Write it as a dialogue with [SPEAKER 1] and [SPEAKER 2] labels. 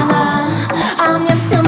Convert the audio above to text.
[SPEAKER 1] мало, а мне все